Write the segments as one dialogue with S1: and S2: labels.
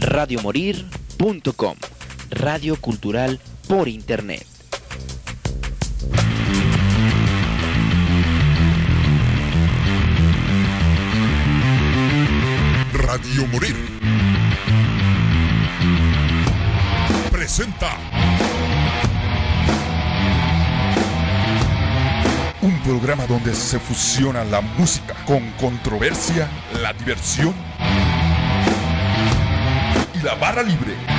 S1: radiomorir.com, radio cultural por internet.
S2: Radio Morir. Presenta. Un programa donde se fusiona la música con controversia, la diversión la barra libre.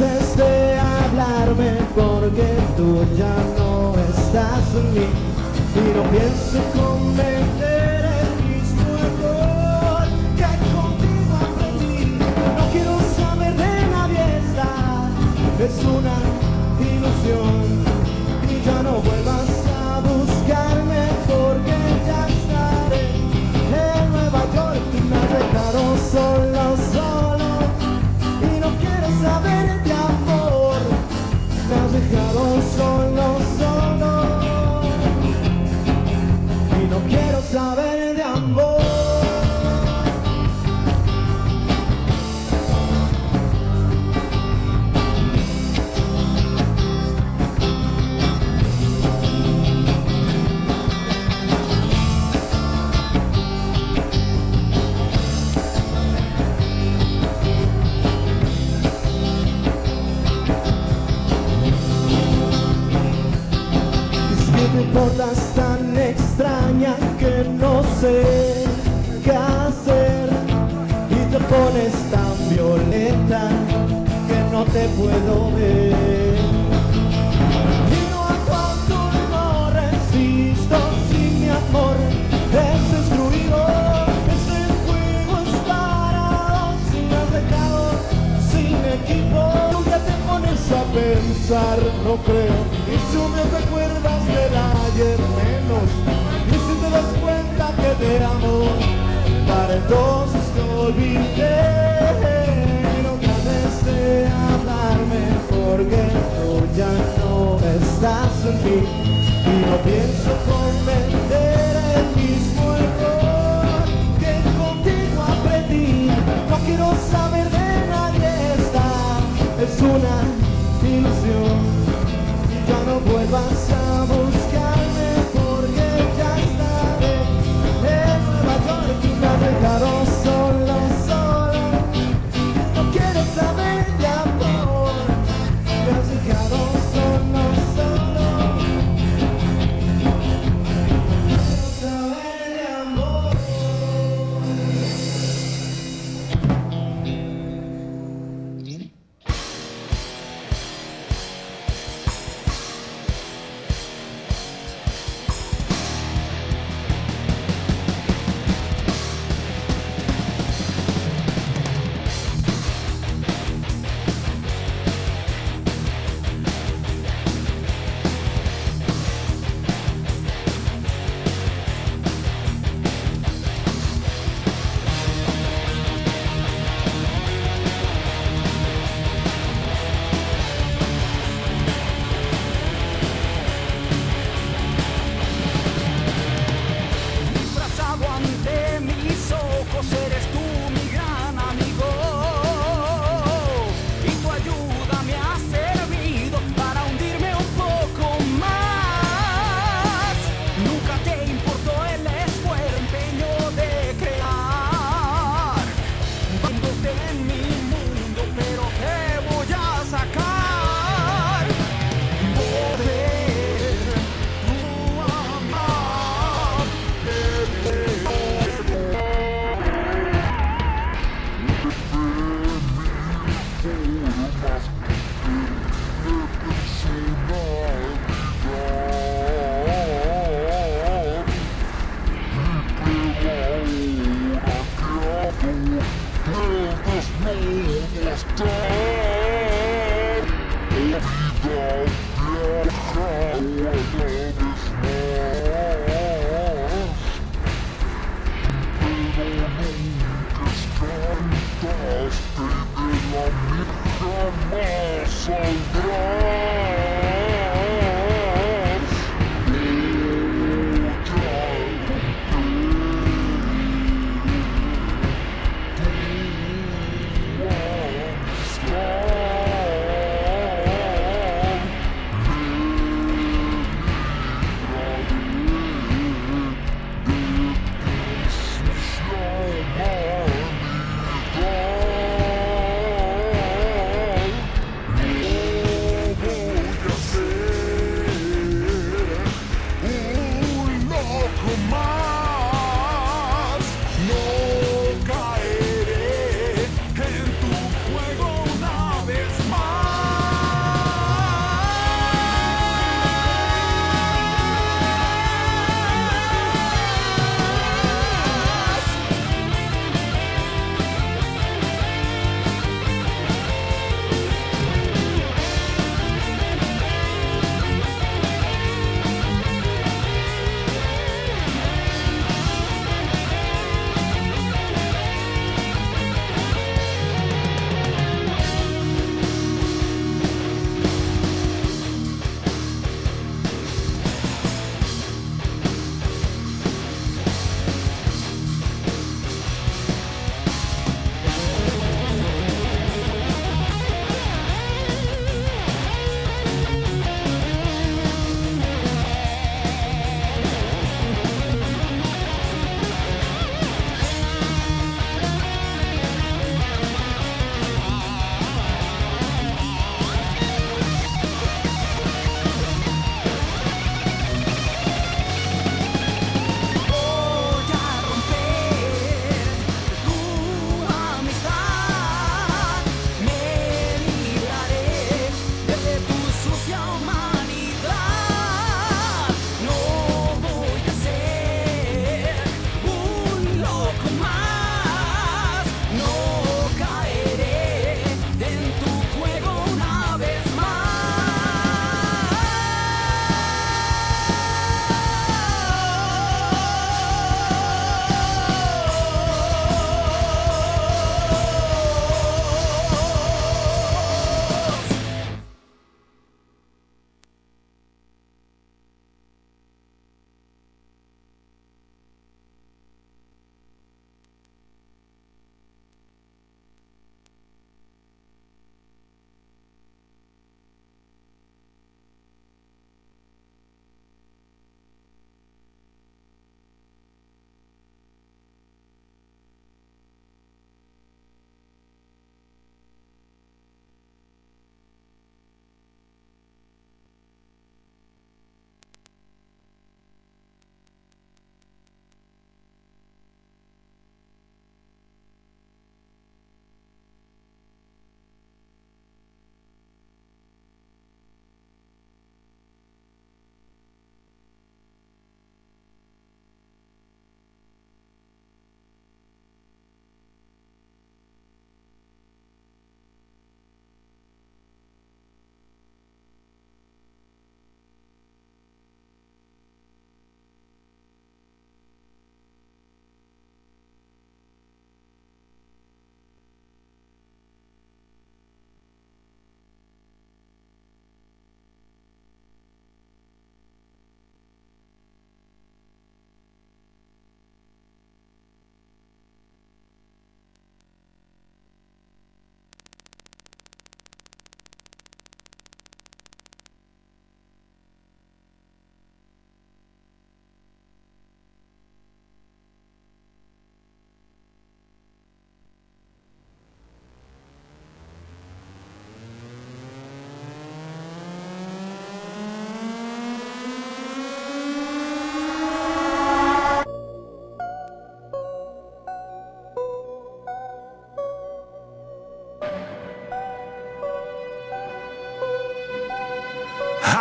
S3: de hablarme porque tú ya no estás en mí. Y no pienso convencer got on so long. no sé qué hacer y te pones tan violenta que no te puedo ver. Y no aguanto, no resisto sin mi amor es destruido. Este juego
S4: es parado, sin pecado, sin equipo. Nunca te pones a pensar, no creo. Y si me recuerdas del ayer amor Para entonces te olvidé. No trates de hablarme porque tú ya no estás aquí Y no pienso cometer el mismo error Que contigo aprendí. No quiero saber de nadie esta Es una ilusión. Y ya no vuelvas a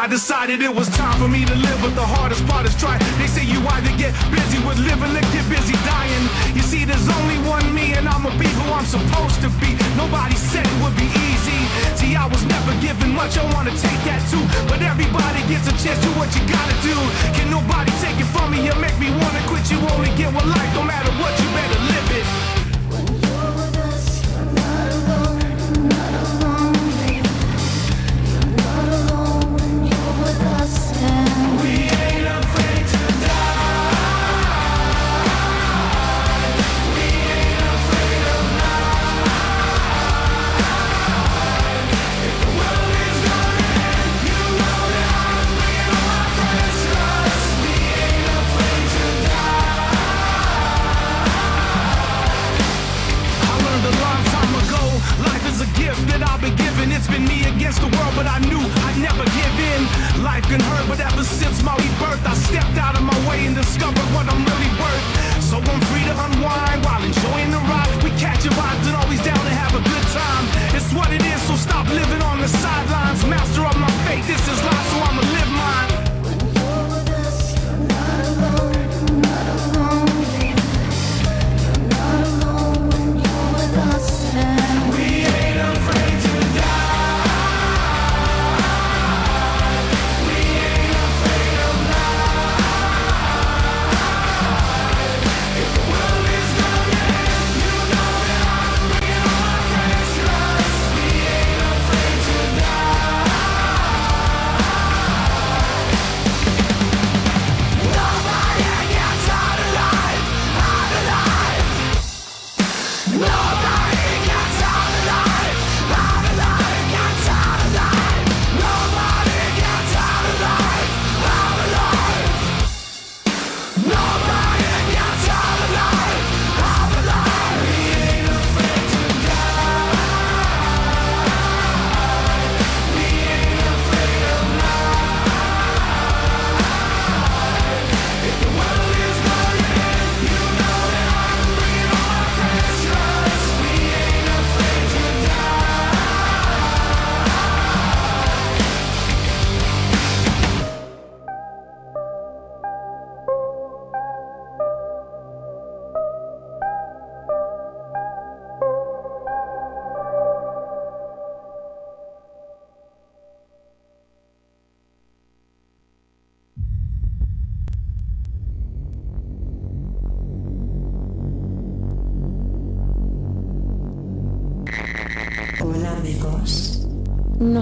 S4: decided it was time for me to live, but the hardest part is trying. They say you either get busy with living or get busy dying. You see, there's only one me, and I'ma be who I'm supposed to be. Nobody said it
S5: would be easy. See, I was never given much, I wanna take that too. But everybody
S4: gets a chance to what you gotta do. Can nobody take it from me or make me wanna quit? You only get one life, no matter what you but I knew I'd never give in. Life can hurt, but ever since my rebirth, I stepped out of my way and discovered
S6: what I'm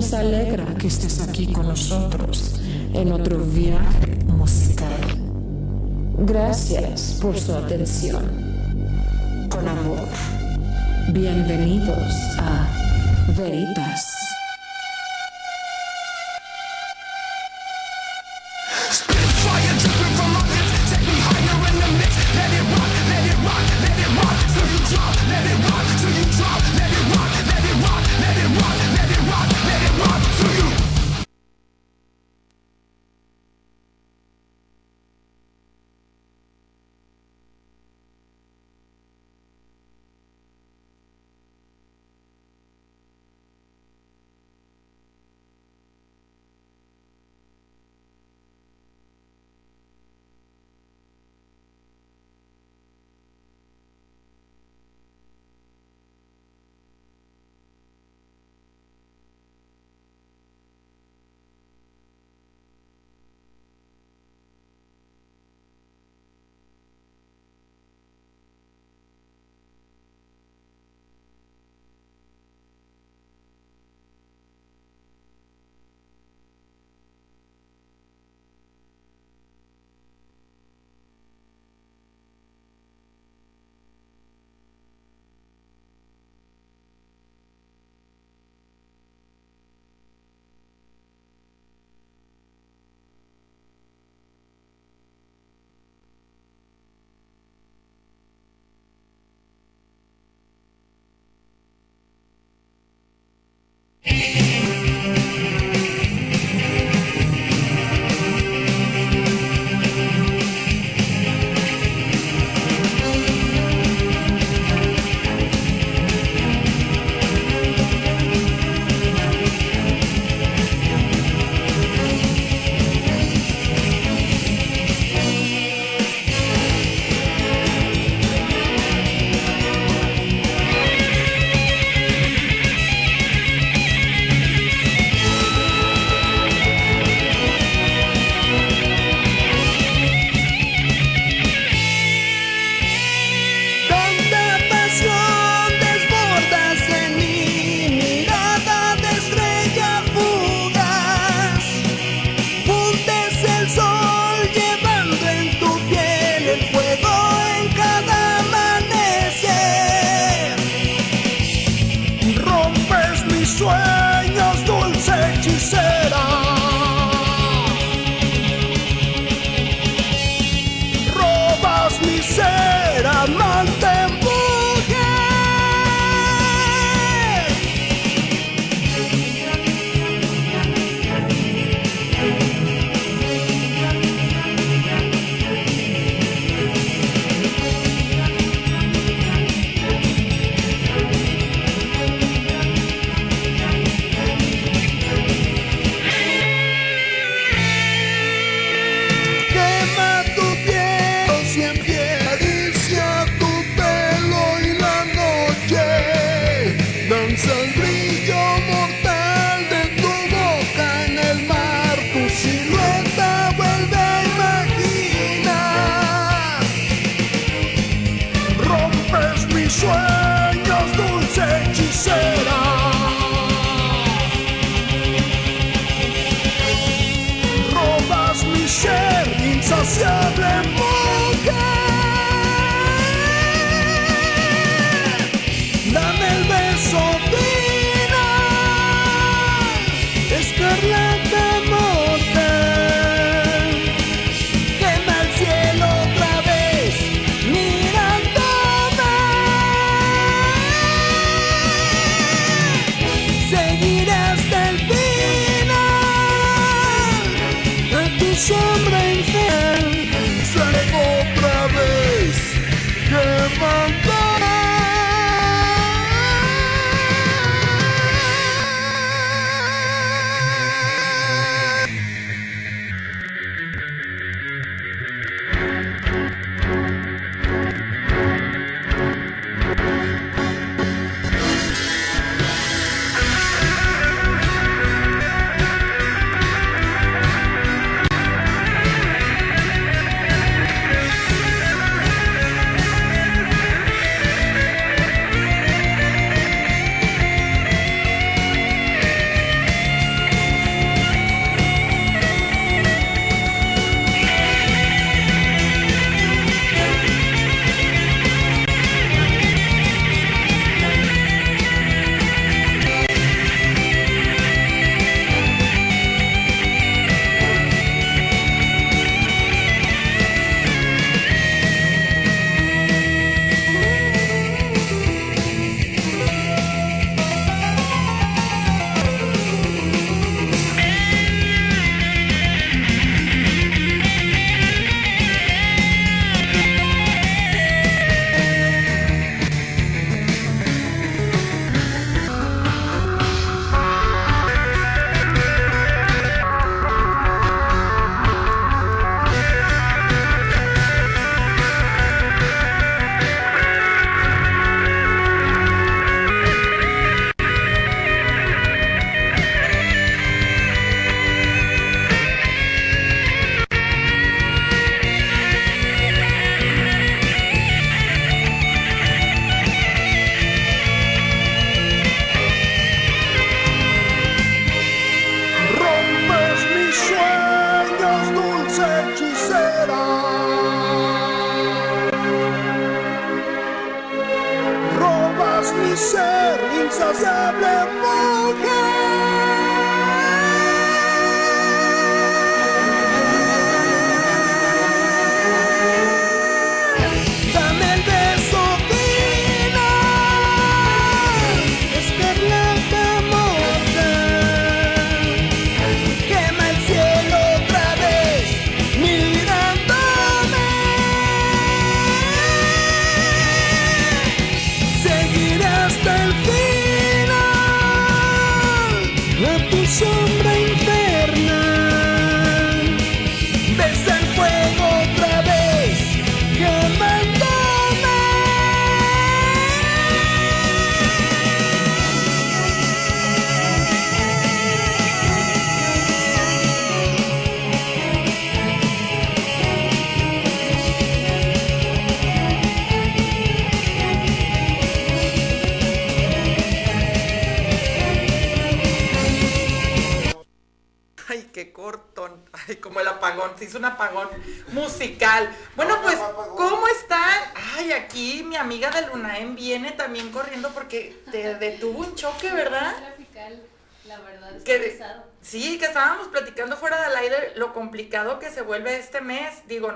S6: nos alegra que estés aquí con nosotros en otro viaje musical. Gracias por su atención. Con amor. Bienvenidos a Veritas.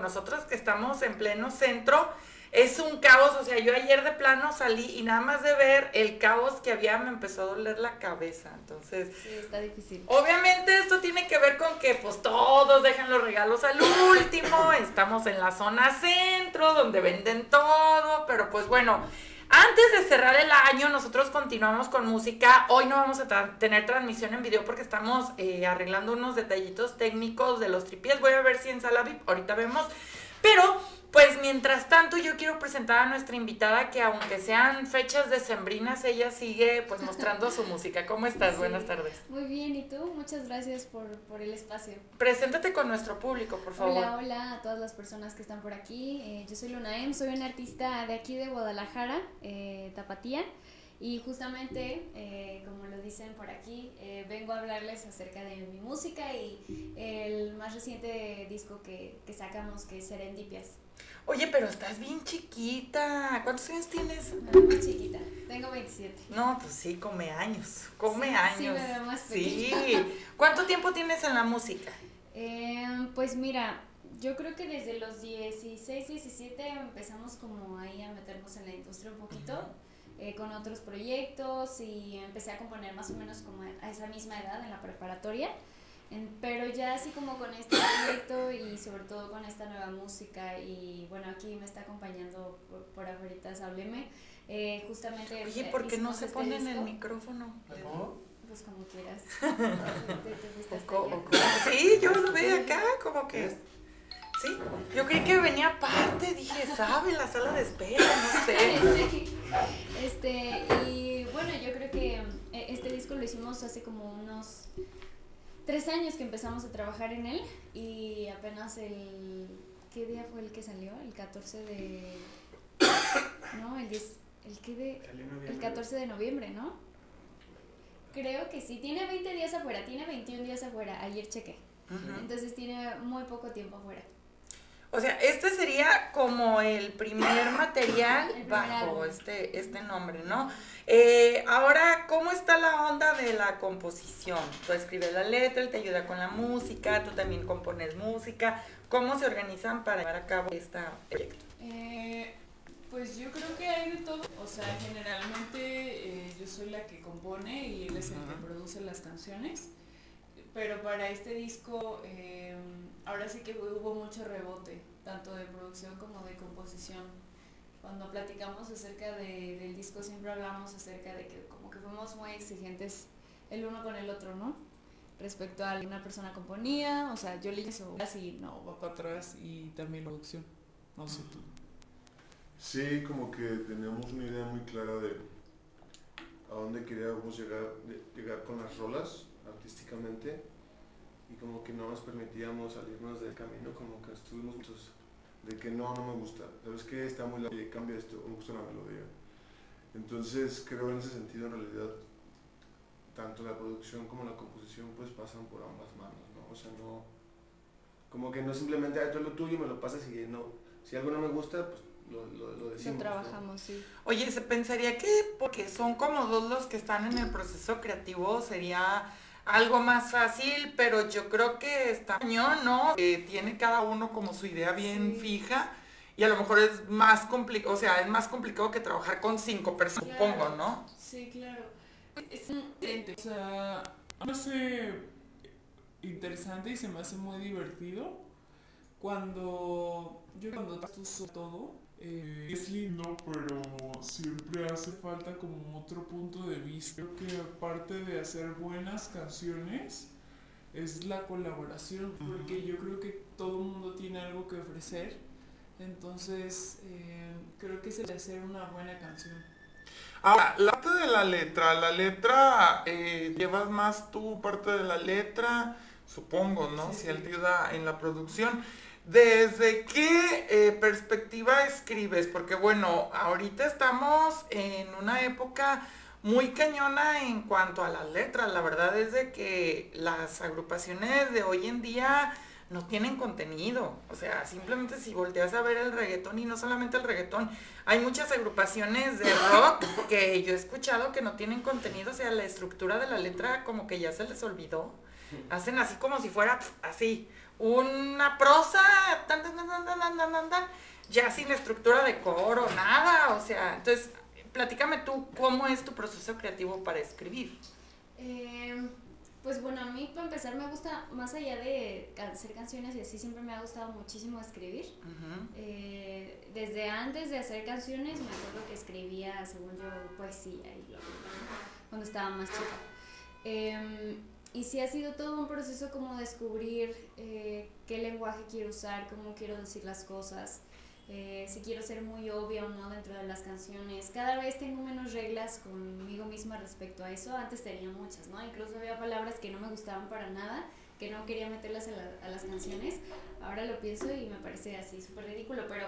S7: Nosotros que estamos en pleno centro, es un caos. O sea, yo ayer de plano salí y nada más de ver el caos que había me empezó a doler la cabeza. Entonces,
S8: Sí, está difícil.
S7: Obviamente esto tiene que ver con que pues todos dejan los regalos al último, estamos en la zona centro donde venden todo, pero pues bueno, antes de cerrar el año nosotros continuamos con música, hoy no vamos a tener transmisión en video porque estamos eh, arreglando unos detallitos técnicos de los tripies, voy a ver si en sala VIP, ahorita vemos, pero mientras tanto yo quiero presentar a nuestra invitada que aunque sean fechas decembrinas, ella sigue pues mostrando su música. ¿Cómo estás?
S8: Sí.
S7: Buenas tardes.
S8: Muy bien, ¿y tú? Muchas gracias por, por el espacio.
S7: Preséntate con nuestro público, por favor.
S8: Hola, hola a todas las personas que están por aquí. Eh, yo soy Luna M, soy una artista de aquí de Guadalajara, eh, Tapatía. Y justamente, eh, como lo dicen por aquí, eh, vengo a hablarles acerca de mi música y el más reciente disco que, que sacamos, que es Serendipias.
S7: Oye, pero estás bien chiquita. ¿Cuántos años tienes?
S8: Muy chiquita, tengo 27.
S7: No, pues sí, come años. Come
S8: Sí,
S7: años.
S8: sí me veo más
S7: Sí. ¿Cuánto tiempo tienes en la música?
S8: Eh, pues mira, yo creo que desde los 16, 17 empezamos como ahí a meternos en la industria un poquito, eh, con otros proyectos y empecé a componer más o menos como a esa misma edad en la preparatoria. En- pero ya así como con este proyecto y sobre todo con esta nueva música y bueno, aquí me está acompañando por, por afuera Hábleme, eh, justamente...
S7: Oye,
S8: eh,
S7: ¿por qué no se
S8: este
S7: pone en el micrófono?
S8: Pues como quieras. Te- te allá.
S7: oco- Sí, yo lo veo acá, como que. Sí, yo creí que venía aparte, dije, ¿sabe? La sala de espera, no sé.
S8: Sí. Este, y bueno, yo creo que eh, este disco lo hicimos hace como unos tres años que empezamos a trabajar en él y apenas el... ¿Qué día fue el que salió? El 14 de... No, el 10... ¿El qué de...? El 14 de noviembre, ¿no? Creo que sí, tiene 20 días afuera, tiene 21 días afuera, ayer chequé. Entonces tiene muy poco tiempo afuera.
S7: O sea, este sería como el primer material
S8: El primer
S7: bajo este, este nombre, ¿no? Eh, ahora, ¿cómo está la onda de la composición? Tú escribes la letra, él te ayuda con la música, tú también compones música. ¿Cómo se organizan para llevar a cabo este proyecto?
S9: Eh, pues yo creo que hay de todo. O sea, generalmente eh, yo soy la que compone y él es el que produce las canciones. Pero para este disco, ahora sí que hubo mucho rebote, tanto de producción como de composición. Cuando platicamos acerca de- del disco siempre hablamos acerca de que como que fuimos muy exigentes el uno con el otro, ¿no? Respecto a una persona componía, o sea, yo le hizo así, no, va para atrás y también producción. No sé tú.
S10: Sí, como que teníamos una idea muy clara de a dónde queríamos llegar, de- llegar con las rolas artísticamente y como que no nos permitíamos salirnos del camino, como que estuvimos muchos de que no, no me gusta, sabes que está muy largo, cambia esto, me gusta la melodía. Entonces creo en ese sentido en realidad tanto la producción como la composición pues pasan por ambas manos, ¿no? O sea, no, como que no simplemente, ah, tú lo tuyo me lo pasas y no, si algo no me gusta, pues lo, lo, lo decimos.
S8: Lo
S10: ¿no?
S8: trabajamos, sí.
S7: Oye, se pensaría que porque son como dos los que están en el proceso creativo sería algo más fácil, pero yo creo que está cañón, ¿no? Que tiene cada uno como su idea bien
S8: Sí.
S7: fija y a lo mejor es más complicado, o sea, es más complicado que trabajar con cinco personas,
S9: Claro.
S7: supongo, ¿no?
S9: Sí, claro. Es diferente. O sea, me hace interesante y se me hace muy divertido cuando yo cuando tú todo eh, es lindo, pero siempre hace falta como otro punto de vista. Creo que aparte de hacer buenas canciones es la colaboración, porque yo creo que todo el mundo tiene algo que ofrecer. Entonces, eh, creo que es el hacer una buena canción.
S11: Ahora, la parte de la letra, la letra, eh, llevas más tú parte de la letra, supongo, ¿no?
S9: Sí,
S11: si él te ayuda en la producción. ¿Desde qué eh, perspectiva escribes? Porque bueno, ahorita estamos en una época muy cañona en cuanto a las letras. La verdad es de que las agrupaciones de hoy en día
S7: no tienen contenido. O sea, simplemente si volteas a ver el reggaetón y no solamente el reggaetón, hay muchas agrupaciones de rock que yo he escuchado que no tienen contenido, o sea, la estructura de la letra como que ya se les olvidó. Hacen así como si fuera así, una prosa, ya sin estructura de coro, nada, o sea, entonces, platícame tú, ¿cómo es tu proceso creativo para escribir?
S8: Em, pues bueno, a mí para empezar me gusta, más allá de hacer canciones y así, siempre me ha gustado muchísimo escribir. Eh, desde antes de hacer canciones me acuerdo que escribía, según yo, poesía y bla, bla, bla, cuando estaba más chica. Em, y sí ha sido todo un proceso como descubrir eh, qué lenguaje quiero usar, cómo quiero decir las cosas, eh, si quiero ser muy obvia o no dentro de las canciones. Cada vez tengo menos reglas conmigo misma respecto a eso. Antes tenía muchas, ¿no? Incluso había palabras que no me gustaban para nada, que no quería meterlas a, la- a las canciones. Ahora lo pienso y me parece así súper ridículo, pero,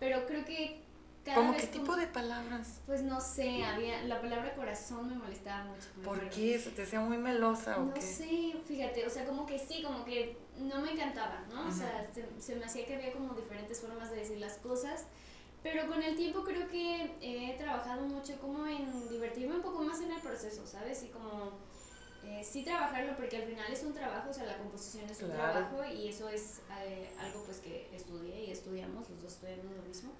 S8: pero creo que
S7: ¿Cómo qué
S8: como-
S7: tipo de palabras?
S8: Pues no sé, había, la palabra corazón me molestaba mucho.
S7: ¿Por qué? ¿Se te hacía muy melosa o
S8: No
S7: qué?
S8: sé, fíjate, o sea, como que sí, como que no me encantaba, ¿no? O
S7: Ujú.
S8: sea, se, se me hacía que había como diferentes formas de decir las cosas, pero con el tiempo creo que he trabajado mucho como en divertirme un poco más en el proceso, ¿sabes? Y como eh, sí trabajarlo porque al final es un trabajo, o sea, la composición es un
S7: Claro.
S8: trabajo y eso es eh, algo pues que estudié y estudiamos, los dos estudiamos lo mismo.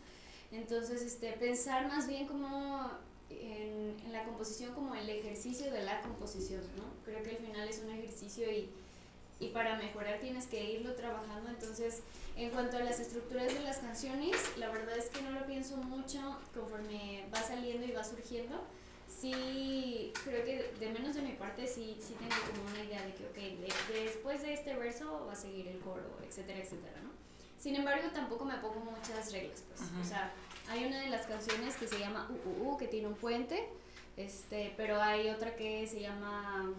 S8: Entonces, este, pensar más bien como en, en la composición como el ejercicio de la composición, ¿no? Creo que al final es un ejercicio y, y para mejorar tienes que irlo trabajando. Entonces, en cuanto a las estructuras de las canciones, la verdad es que no lo pienso mucho conforme va saliendo y va surgiendo. Sí, creo que de menos de mi parte sí, sí tengo como una idea de que, ok, de- después de este verso va a seguir el coro, etcétera, etcétera, ¿no? Sin embargo, tampoco me pongo muchas reglas, pues. O sea, hay una de las canciones que se llama Uh, Uh, Uh, que tiene un puente, este, pero hay otra que se llama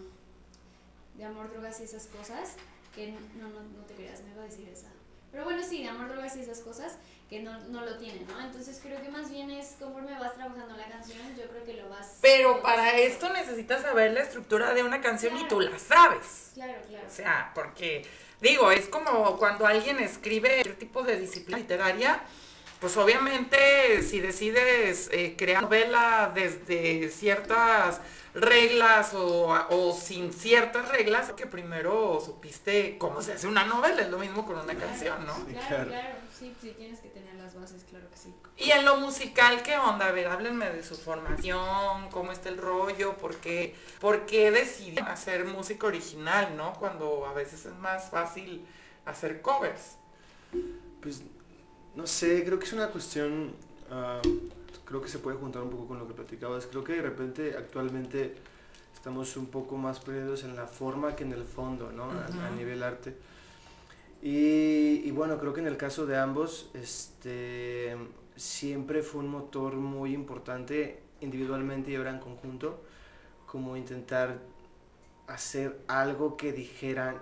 S8: De amor, drogas y esas cosas, que no, no, no te creas, me iba a decir esa. Pero bueno, sí, de amor, drogas y esas cosas, que no, no lo tiene, ¿no? Entonces creo que más bien es conforme vas trabajando la canción, yo creo que lo vas...
S7: Pero
S8: lo
S7: para esto necesitas saber la estructura de una canción y tú la sabes.
S8: Claro, claro.
S7: O sea, porque, digo, es como cuando alguien escribe cualquier tipo de disciplina literaria, pues obviamente si decides eh, crear novela desde ciertas reglas o, o sin ciertas reglas, que primero supiste cómo se hace una novela, es lo mismo con una canción, ¿no?
S8: Claro, claro, sí, sí, tienes que tener las bases, claro que sí.
S7: Y en lo musical, ¿qué onda? A ver, háblenme de su formación, cómo está el rollo, por qué, por qué decidí hacer música original, ¿no? Cuando a veces es más fácil hacer covers.
S12: Pues no sé, creo que es una cuestión, ah, creo que se puede juntar un poco con lo que platicabas. Creo que de repente actualmente estamos un poco más perdidos en la forma que en el fondo, ¿no? A- a,
S7: Ujú.
S12: nivel arte. Y, y bueno, creo que en el caso de ambos, este, siempre fue un motor muy importante individualmente y ahora en conjunto, como intentar hacer algo que dijeran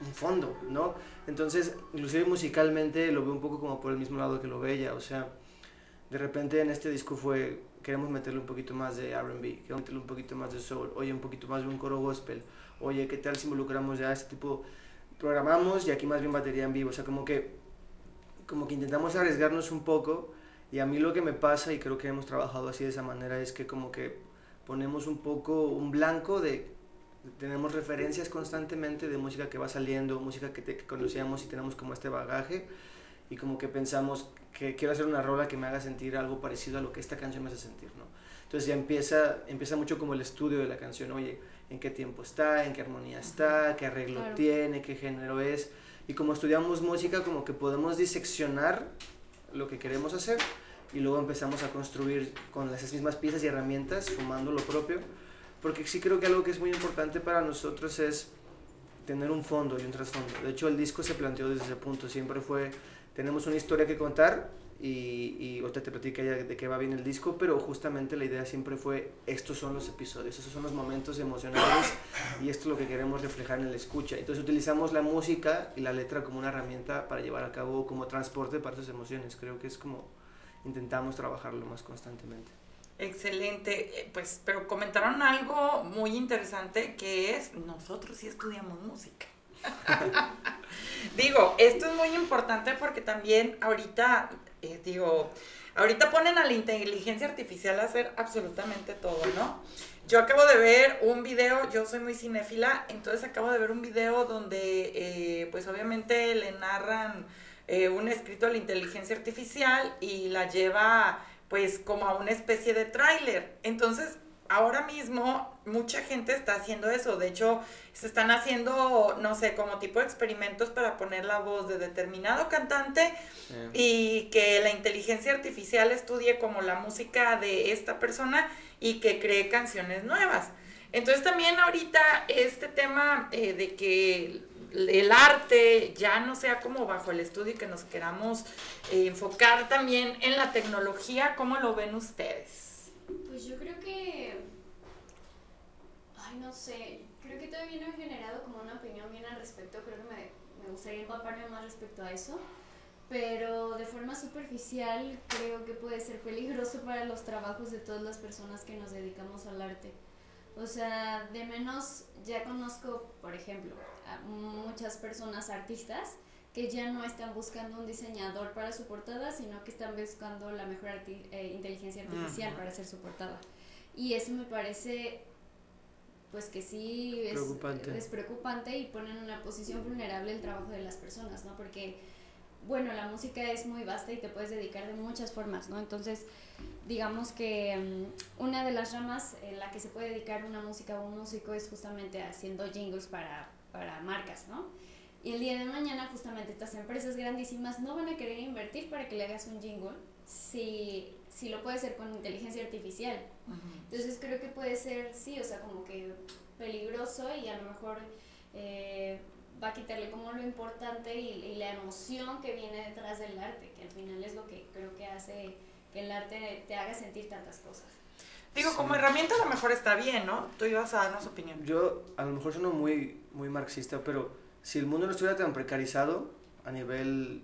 S12: un fondo, ¿no? Entonces, inclusive musicalmente lo veo un poco como por el mismo lado que lo ve ella, o sea, de repente en este disco fue, queremos meterle un poquito más de R&B, queremos meterle un poquito más de soul, oye, un poquito más de un coro gospel, oye, ¿qué tal si involucramos ya este tipo, programamos y aquí más bien batería en vivo, o sea, como que, como que intentamos arriesgarnos un poco y a mí lo que me pasa, y creo que hemos trabajado así de esa manera, es que como que ponemos un poco un blanco de tenemos referencias constantemente de música que va saliendo, música que, te, que conocíamos y tenemos como este bagaje y como que pensamos que quiero hacer una rola que me haga sentir algo parecido a lo que esta canción me hace sentir, ¿no? Entonces ya empieza, empieza mucho como el estudio de la canción, oye, en qué tiempo está, en qué armonía está, qué arreglo
S8: Claro.
S12: tiene, qué género es. Y como estudiamos música, como que podemos diseccionar lo que queremos hacer y luego empezamos a construir con esas mismas piezas y herramientas, sumando lo propio. Porque sí creo que algo que es muy importante para nosotros es tener un fondo y un trasfondo. De hecho, el disco se planteó desde ese punto. Siempre fue, tenemos una historia que contar y, y ahorita te platica ya de qué va bien el disco, pero justamente la idea siempre fue, estos son los episodios, estos son los momentos emocionales y esto es lo que queremos reflejar en la escucha. Entonces utilizamos la música y la letra como una herramienta para llevar a cabo como transporte para esas emociones. Creo que es como intentamos trabajarlo más constantemente.
S7: Excelente, eh, pues, pero comentaron algo muy interesante que es, nosotros sí estudiamos música. Digo, esto es muy importante porque también ahorita, eh, digo, ahorita ponen a la inteligencia artificial a hacer absolutamente todo, ¿no? Yo acabo de ver un video, yo soy muy cinéfila, entonces acabo de ver un video donde, eh, pues obviamente le narran eh, un escrito a la inteligencia artificial y la lleva, pues, como a una especie de tráiler. Entonces, ahora mismo mucha gente está haciendo eso. De hecho, se están haciendo, no sé, como tipo de experimentos para poner la voz de determinado cantante y que la inteligencia artificial estudie como la música de esta persona y que cree canciones nuevas. Entonces también ahorita este tema eh, de que el arte ya no sea como bajo el estudio y que nos queramos eh, enfocar también en la tecnología, ¿cómo lo ven ustedes?
S8: Pues yo creo que. Ay, no sé. Creo que todavía no he generado como una opinión bien al respecto. Creo que me, me gustaría empaparme más respecto a eso. Pero de forma superficial, creo que puede ser peligroso para los trabajos de todas las personas que nos dedicamos al arte. O sea, de menos ya conozco, por ejemplo, a muchas personas artistas que ya no están buscando un diseñador para su portada, sino que están buscando la mejor arti- eh, inteligencia artificial para hacer su portada. Y eso me parece, pues que sí es
S12: Preocupante.
S8: es preocupante y pone en una posición vulnerable el trabajo de las personas, ¿no? Porque, bueno, la música es muy vasta y te puedes dedicar de muchas formas, ¿no? Entonces, digamos que mm, una de las ramas en la que se puede dedicar una música o un músico es justamente haciendo jingles para, para marcas, ¿no? Y el día de mañana justamente estas empresas grandísimas no van a querer invertir para que le hagas un jingle si, si lo puede hacer con inteligencia artificial. Entonces creo que puede ser, sí, o sea, como que peligroso y a lo mejor eh, va a quitarle como lo importante y, y la emoción que viene detrás del arte, que al final es lo que creo que hace que el arte te haga sentir tantas cosas.
S7: Digo, como herramienta a lo mejor está bien, ¿no? Tú ibas a darnos opinión.
S12: Yo a lo mejor sono muy, muy marxista, pero si el mundo no estuviera tan precarizado a nivel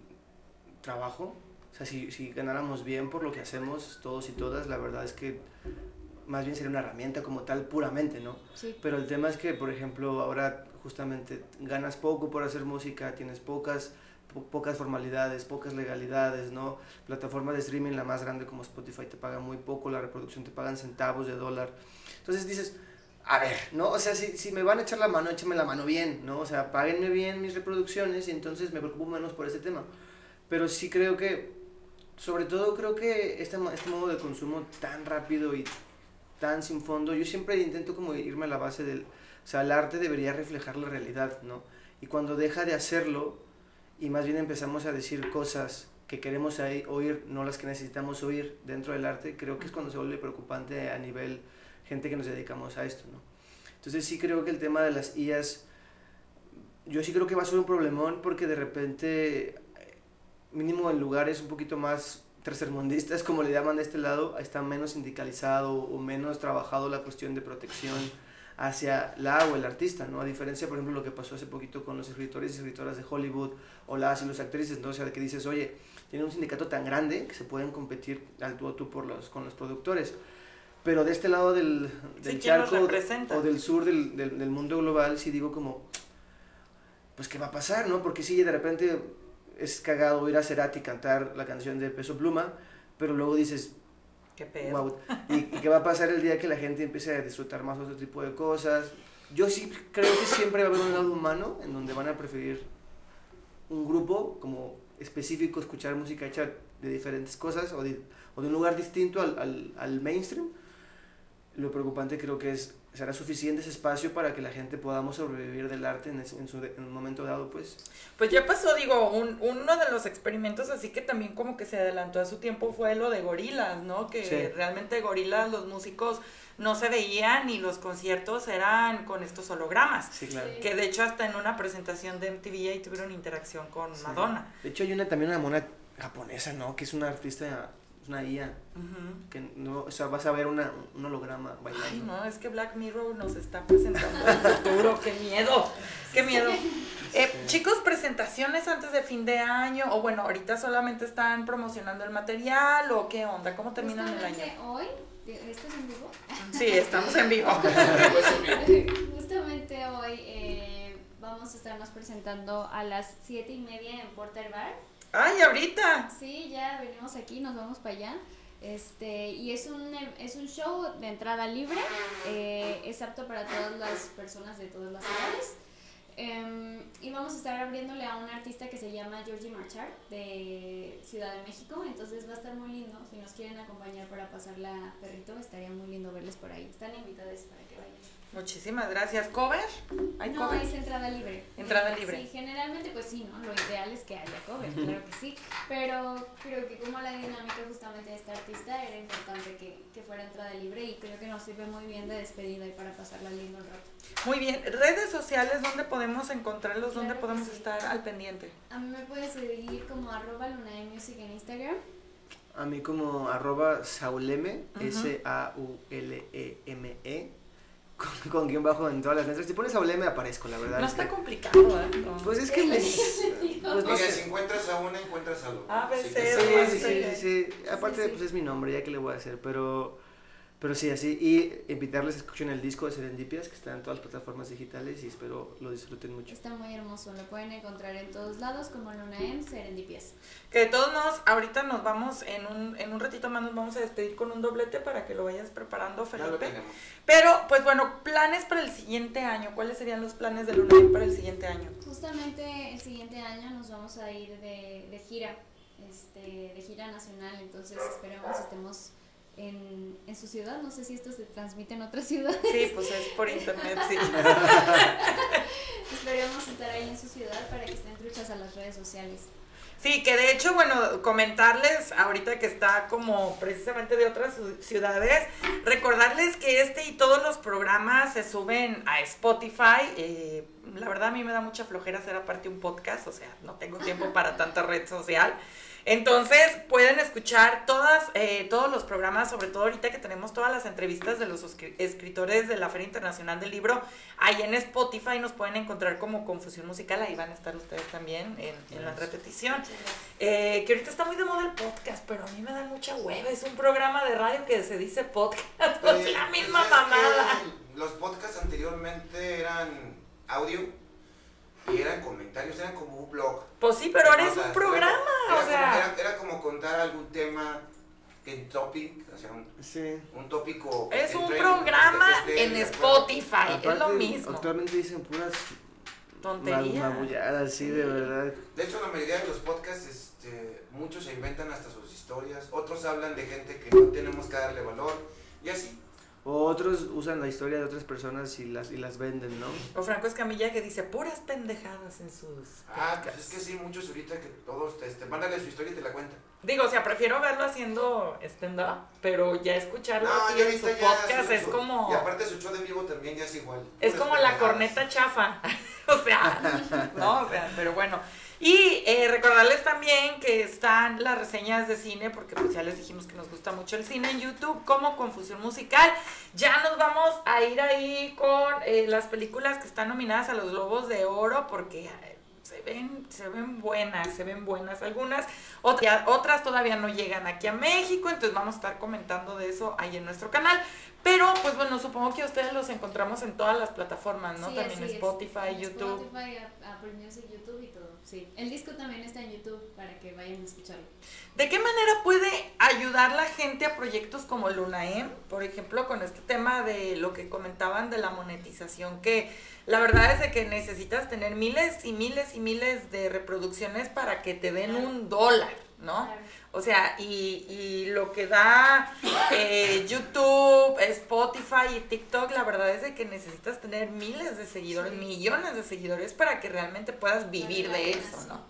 S12: trabajo, o sea, si, si ganáramos bien por lo que hacemos todos y todas, la verdad es que más bien sería una herramienta como tal puramente, ¿no?
S8: Sí.
S12: Pero el tema es que, por ejemplo, ahora justamente ganas poco por hacer música, tienes pocas, po- pocas formalidades, pocas legalidades, ¿no? Plataformas de streaming, la más grande como Spotify, te pagan muy poco, la reproducción te pagan centavos de dólar. Entonces dices, a ver, ¿no? O sea, si, si me van a echar la mano, échenme la mano bien, ¿no? O sea, páguenme bien mis reproducciones y entonces me preocupo menos por este tema. Pero sí creo que, sobre todo creo que este, este modo de consumo tan rápido y tan sin fondo, yo siempre intento como irme a la base del, o sea, el arte debería reflejar la realidad, ¿no? Y cuando deja de hacerlo y más bien empezamos a decir cosas que queremos oír, no las que necesitamos oír dentro del arte, creo que es cuando se vuelve preocupante a nivel gente que nos dedicamos a esto, ¿no? Entonces sí creo que el tema de las IAs, yo sí creo que va a ser un problemón porque de repente, mínimo en lugares un poquito más tercermundistas, como le llaman de este lado, está menos sindicalizado o menos trabajado la cuestión de protección hacia la o el artista, ¿no? A diferencia, por ejemplo, lo que pasó hace poquito con los escritores y escritoras de Hollywood o las y los actrices, ¿no? O sea, que dices, oye, tiene un sindicato tan grande que se pueden competir al tú a tú por los, con los productores. Pero de este lado del, del
S7: Sí, ¿quién los
S12: charco o del sur del, del, del mundo global, sí digo como, pues, ¿qué va a pasar, no? Porque sí, de repente es cagado oír a Cerati cantar la canción de Peso Pluma, pero luego dices,
S7: Qué pedo.
S12: wow, ¿y, y qué va a pasar el día que la gente empiece a disfrutar más otro tipo de cosas? Yo sí creo que siempre va a haber un lado humano en donde van a preferir un grupo como específico, escuchar música hecha de diferentes cosas o de, o de un lugar distinto al, al, al mainstream. Lo preocupante creo que es, será suficiente ese espacio para que la gente podamos sobrevivir del arte en, ese- en, su, en un momento dado, pues.
S7: Pues ya pasó, digo, un- uno de los experimentos así que también como que se adelantó a su tiempo fue lo de gorilas, ¿no? Que
S12: Sí.
S7: realmente gorilas, los músicos no se veían y los conciertos eran con estos hologramas.
S12: Sí, claro.
S7: Que de hecho hasta en una presentación de MTV ahí tuvieron interacción con Madonna.
S12: De hecho, hay una, también una mona japonesa, ¿no? Que es una artista, es una IA.
S7: Ujú.
S12: Que no, o sea, vas a ver una, un holograma bailando.
S7: Ay, no, es que Black Mirror nos está presentando el futuro, qué miedo, qué miedo. Eh, Chicos, presentaciones antes de fin de año, o bueno, ahorita solamente están promocionando el material, o qué onda, ¿cómo terminan el año?
S8: Justamente hoy, ¿esto es en vivo?
S7: Sí, estamos en vivo.
S8: Justamente hoy eh, vamos a estarnos presentando a las 7 y media en Porter Bar.
S7: Ay, ahorita.
S8: Sí, ya venimos aquí, nos vamos para allá. Este, y es un, es un show de entrada libre, eh, es apto para todas las personas de todas las edades. Em, y vamos a estar abriéndole a un artista que se llama Georgie Marchar de Ciudad de México, entonces va a estar muy lindo. Si nos quieren acompañar para pasarla perrito, estaría muy lindo verles por ahí. Están invitados para que vayan.
S7: Muchísimas gracias. ¿Cover? ¿Hay
S8: no,
S7: cover?
S8: es entrada libre.
S7: Entrada
S8: Eh,
S7: libre.
S8: Sí, generalmente pues sí, ¿no? Lo ideal es que haya cover, claro que sí. Pero creo que como la dinámica justamente de esta artista era importante que, que fuera entrada libre y creo que nos sirve muy bien de despedida y para pasarla lindo un rato.
S7: Muy bien. Redes sociales, ¿dónde podemos encontrarlos? ¿Dónde
S8: Claro
S7: podemos
S8: sí.
S7: estar al pendiente?
S8: A mí me puedes seguir como arroba lunae music en Instagram.
S12: A mí como arroba sauleme,
S7: Ujú.
S12: S-A-U-L-E-M-E, con, con guion bajo en todas las letras. Si pones sauleme aparezco, la verdad.
S7: No
S12: es
S7: está
S12: que-
S7: complicado, ¿eh? No.
S12: Pues es que me... pues no
S13: Oiga,
S12: sé.
S13: si encuentras a una, encuentras a lo.
S7: A,
S13: Sí,
S7: C,
S13: que
S7: D,
S12: Sí, sí, sí, sí. Aparte, pues es mi nombre, ya que le voy a hacer, pero... Pero sí, así. Y invitarles a escuchen el disco de Serendipias, que está en todas las plataformas digitales y espero lo disfruten mucho.
S8: Está muy hermoso, lo pueden encontrar en todos lados como Luna M, Serendipias.
S7: Que de todos modos, ahorita nos vamos, en un, en un ratito más nos vamos a despedir con un doblete para que lo vayas preparando,
S13: Ya lo
S7: Felipe. Pero, pues bueno, planes para el siguiente año. ¿Cuáles serían los planes de Luna para el siguiente año?
S8: Justamente el siguiente año nos vamos a ir de, de gira, este, de gira nacional, entonces esperemos estemos en, en su ciudad, no sé si esto se transmite en otras ciudades.
S7: Sí, pues es por internet, sí.
S8: Esperemos estar ahí en su ciudad para que estén truchas a las redes sociales.
S7: Sí, que de hecho, bueno, comentarles ahorita que está como precisamente de otras ciu- ciudades, recordarles que este y todos los programas se suben a Spotify. eh, la verdad a mí me da mucha flojera hacer aparte un podcast, o sea, no tengo tiempo para tanta red social. Entonces pueden escuchar todas, eh, todos los programas, sobre todo ahorita que tenemos todas las entrevistas de los escri- escritores de la Feria Internacional del Libro, ahí en Spotify nos pueden encontrar como Confusión Musical, ahí van a estar ustedes también en, en la repetición. Eh, que ahorita está muy de moda el podcast, pero a mí me da mucha hueva, es un programa de radio que se dice podcast, es la misma
S13: Pues es que
S7: mamada.
S13: Los podcasts anteriormente eran audio y eran comentarios, eran como un blog.
S7: Pues sí, pero ahora es un programa,
S13: era
S7: o
S13: como-
S7: sea...
S13: Era, era como contar algún tema en topic, o sea, un,
S12: Sí.
S13: un tópico.
S7: Es un programa en. Spotify, es lo mismo.
S12: Actualmente dicen puras
S7: Tonterías.
S12: magulladas, sí, de verdad.
S13: De hecho, la mayoría de los podcasts, este, muchos se inventan hasta sus historias, otros hablan de gente que no tenemos que darle valor, y así.
S12: O otros usan la historia de otras personas y las, y las venden, ¿no?
S7: O Franco Escamilla que dice puras pendejadas en sus
S13: Ah, pues es que sí, muchos ahorita que todos, te, este, mándale su historia y te la cuentan.
S7: Digo, o sea, prefiero verlo haciendo stand-up, pero ya escucharlo
S13: No,
S7: así
S13: ya
S7: en su
S13: ya
S7: podcast
S13: su-
S7: es como...
S13: Y aparte su show de vivo también ya es igual.
S7: Es como la corneta chafa. o sea, no, o sea, pero bueno. Y eh, recordarles también que están las reseñas de cine, porque pues ya les dijimos que nos gusta mucho el cine en YouTube, como Confusión Musical. Ya nos vamos a ir ahí con eh, las películas que están nominadas a los Globos de Oro, porque eh, se ven, se ven buenas, se ven buenas algunas. Otras, otras todavía no llegan aquí a México, entonces vamos a estar comentando de eso ahí en nuestro canal. Pero, pues bueno, supongo que ustedes los encontramos en todas las plataformas, ¿no?
S8: Sí,
S7: También
S8: es.
S7: Spotify, YouTube.
S8: Spotify, Apple Music, YouTube y todo. Sí. El disco también está en YouTube para que vayan a escucharlo.
S7: ¿De qué manera puede ayudar la gente a proyectos como Lunaem? Por ejemplo, con este tema de lo que comentaban de la monetización, que la verdad es de que necesitas tener miles y miles y miles de reproducciones para que te den un dólar, ¿no? O sea, y, y lo que da eh, YouTube, Spotify y TikTok, la verdad es de que necesitas tener miles de seguidores, millones de seguidores para que realmente puedas vivir de eso. ¿no?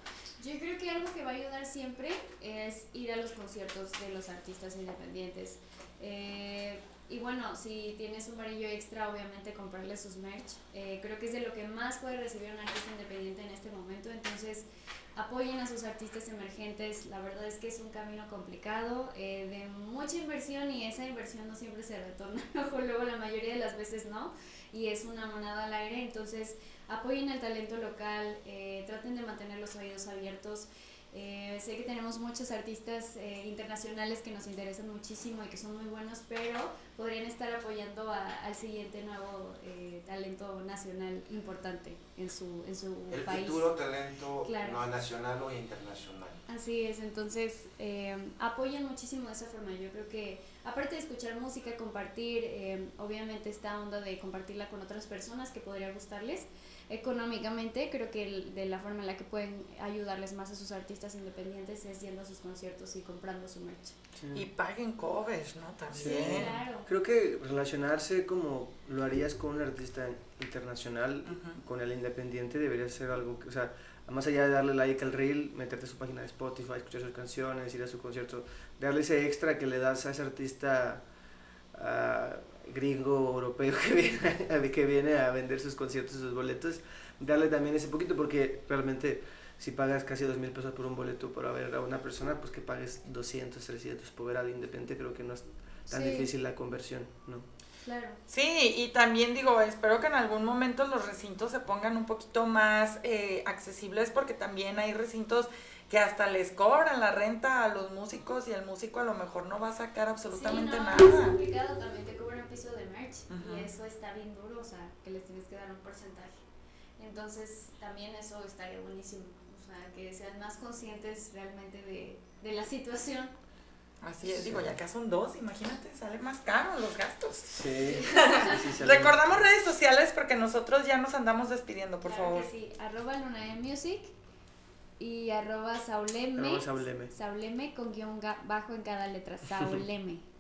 S8: Yo creo que algo que va a ayudar siempre es ir a los conciertos de los artistas independientes. Eh, y bueno, si tienes un varillo extra, obviamente comprarle sus merch. Eh, creo que es de lo que más puede recibir un artista independiente en este momento. Entonces, apoyen a sus artistas emergentes. La verdad es que es un camino complicado, eh, de mucha inversión y esa inversión no siempre se retorna. Luego la mayoría de las veces no. Y es una monada al aire. Entonces, apoyen el talento local, eh, traten de mantener los oídos abiertos. Eh, sé que tenemos muchos artistas eh, internacionales que nos interesan muchísimo y que son muy buenos, pero podrían estar apoyando a- al siguiente nuevo eh, talento nacional importante en su, en su
S13: El
S8: país.
S13: futuro talento
S8: Claro.
S13: no nacional o internacional.
S8: Así es, entonces eh, apoyan muchísimo de esa forma. Yo creo que aparte de escuchar música, compartir, eh, obviamente esta onda de compartirla con otras personas que podría gustarles, económicamente creo que el- de la forma en la que pueden ayudarles más a sus artistas independientes es yendo a sus conciertos y comprando su merch.
S7: Y paguen covers, ¿no? También.
S8: Sí, claro.
S12: Creo que relacionarse como lo harías con un artista internacional, con el independiente, debería ser algo que, o sea, más allá de darle like al reel, meterte a su página de Spotify, escuchar sus canciones, ir a su concierto, darle ese extra que le das a ese artista ah, gringo, europeo que viene, a- que viene a vender sus conciertos, sus boletos, darle también ese poquito porque realmente si pagas casi dos mil pesos por un boleto para ver a una persona, pues que pagues 200, 300 por ver al independiente, creo que no es tan
S7: Sí.
S12: difícil la conversión, ¿no?
S8: Claro.
S7: Sí, y también digo, espero que en algún momento los recintos se pongan un poquito más eh, accesibles porque también hay recintos que hasta les cobran la renta a los músicos y el músico a lo mejor no va a sacar absolutamente
S8: sí, no,
S7: nada.
S8: Es complicado también, te piso de merch y eso está bien duro, o sea, que les tienes que dar un porcentaje. Entonces, también eso estaría buenísimo, o sea, que sean más conscientes realmente de, de la situación.
S7: Así es, digo, ya que son dos, imagínate, sale más caro los gastos.
S12: Sí.
S7: Recordamos redes sociales porque nosotros ya nos andamos despidiendo, por
S8: Claro
S7: favor.
S8: que sí, arroba Lunae Music y arroba Sauleme.
S12: Arroba Sauleme.
S8: Sauleme con guion bajo en cada letra, Sauleme.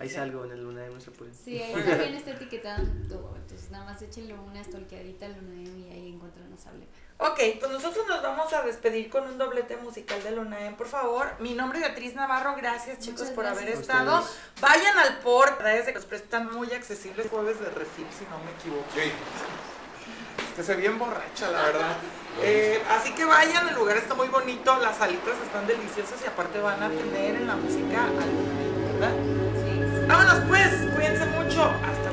S12: Ahí salgo en el Luna de se apuren.
S8: Sí, ahí también está etiquetado todo, entonces nada más échenle una stalkeadita al Lunae y ahí encuentran a Sauleme.
S7: Ok, pues nosotros nos vamos a despedir con un doblete musical de Lunaem, por favor. Mi nombre es Beatriz Navarro, gracias chicos por
S8: gracias.
S7: haber estado.
S8: ustedes.
S7: Vayan al port, que los prestan muy accesibles jueves de refil, si no me equivoco. Este se bien borracha, la verdad. Eh, así que vayan, el lugar está muy bonito, las salitas están deliciosas y aparte van a tener en la música al Lunaem, ¿verdad? Vámonos pues, cuídense mucho, hasta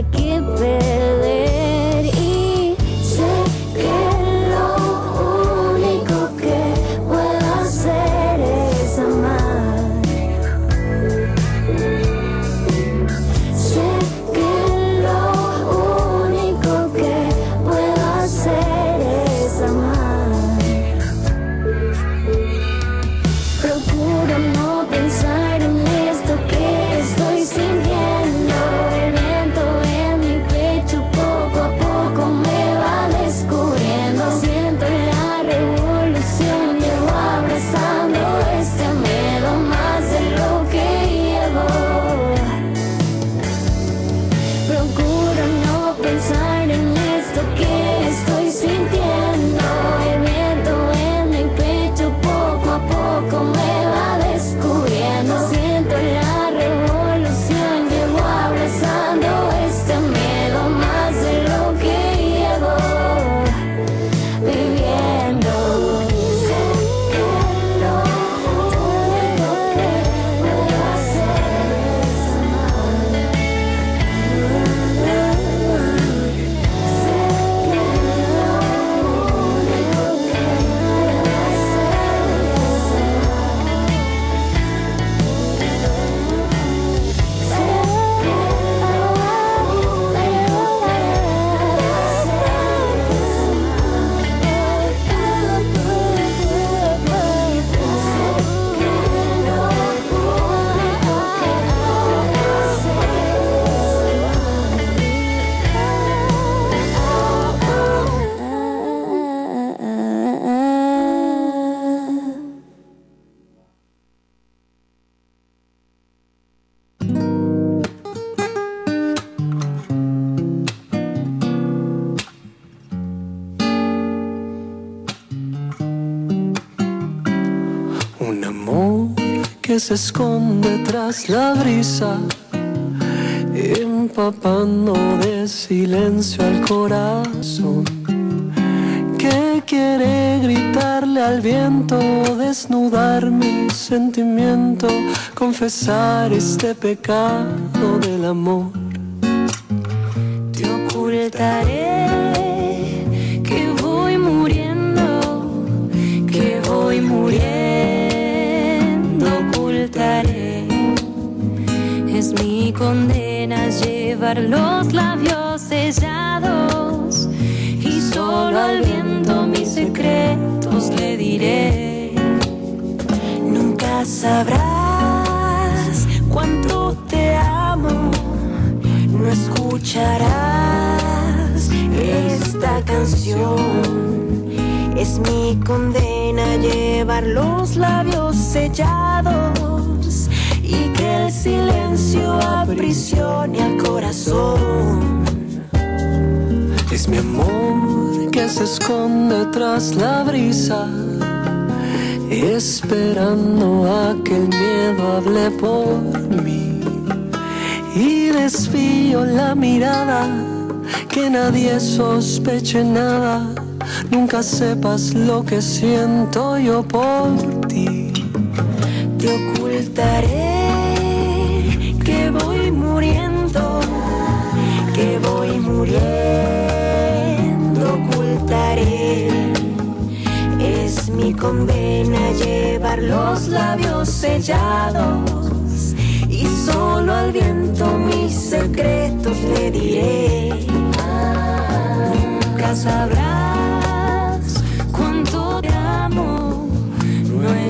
S14: nada que que
S15: se esconde tras la brisa, empapando de silencio al corazón, que quiere gritarle al viento, desnudar mi sentimiento, confesar este pecado del amor.
S14: Te ocultaré Es mi condena llevar los labios sellados y solo al viento mis secretos le diré. Nunca sabrás cuánto te amo no escucharás esta canción. Es mi condena llevar los labios sellados y que el silencio aprisione al corazón.
S15: Es mi amor que se esconde tras la brisa, esperando a que el miedo hable por mí. Y desvío la mirada, que nadie sospeche nada, nunca sepas lo que siento yo por ti.
S14: Te ocultaré muriendo, ocultaré. Es mi condena llevar los labios sellados y solo al viento mis secretos le diré. Nunca sabrás cuánto te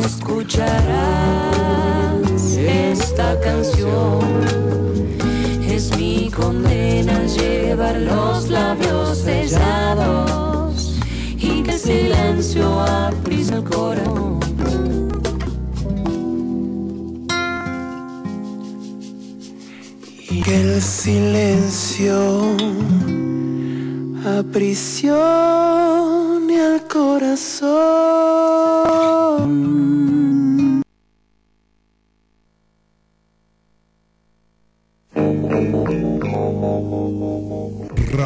S16: escucharás esta canción. Condena llevar los labios sellados y que el silencio aprisa el corazón.
S17: Y que el silencio aprisione al corazón.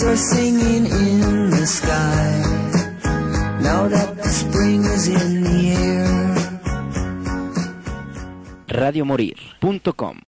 S17: Birds are singing in the sky. Now that the spring is in the air.
S1: Radiomorir.com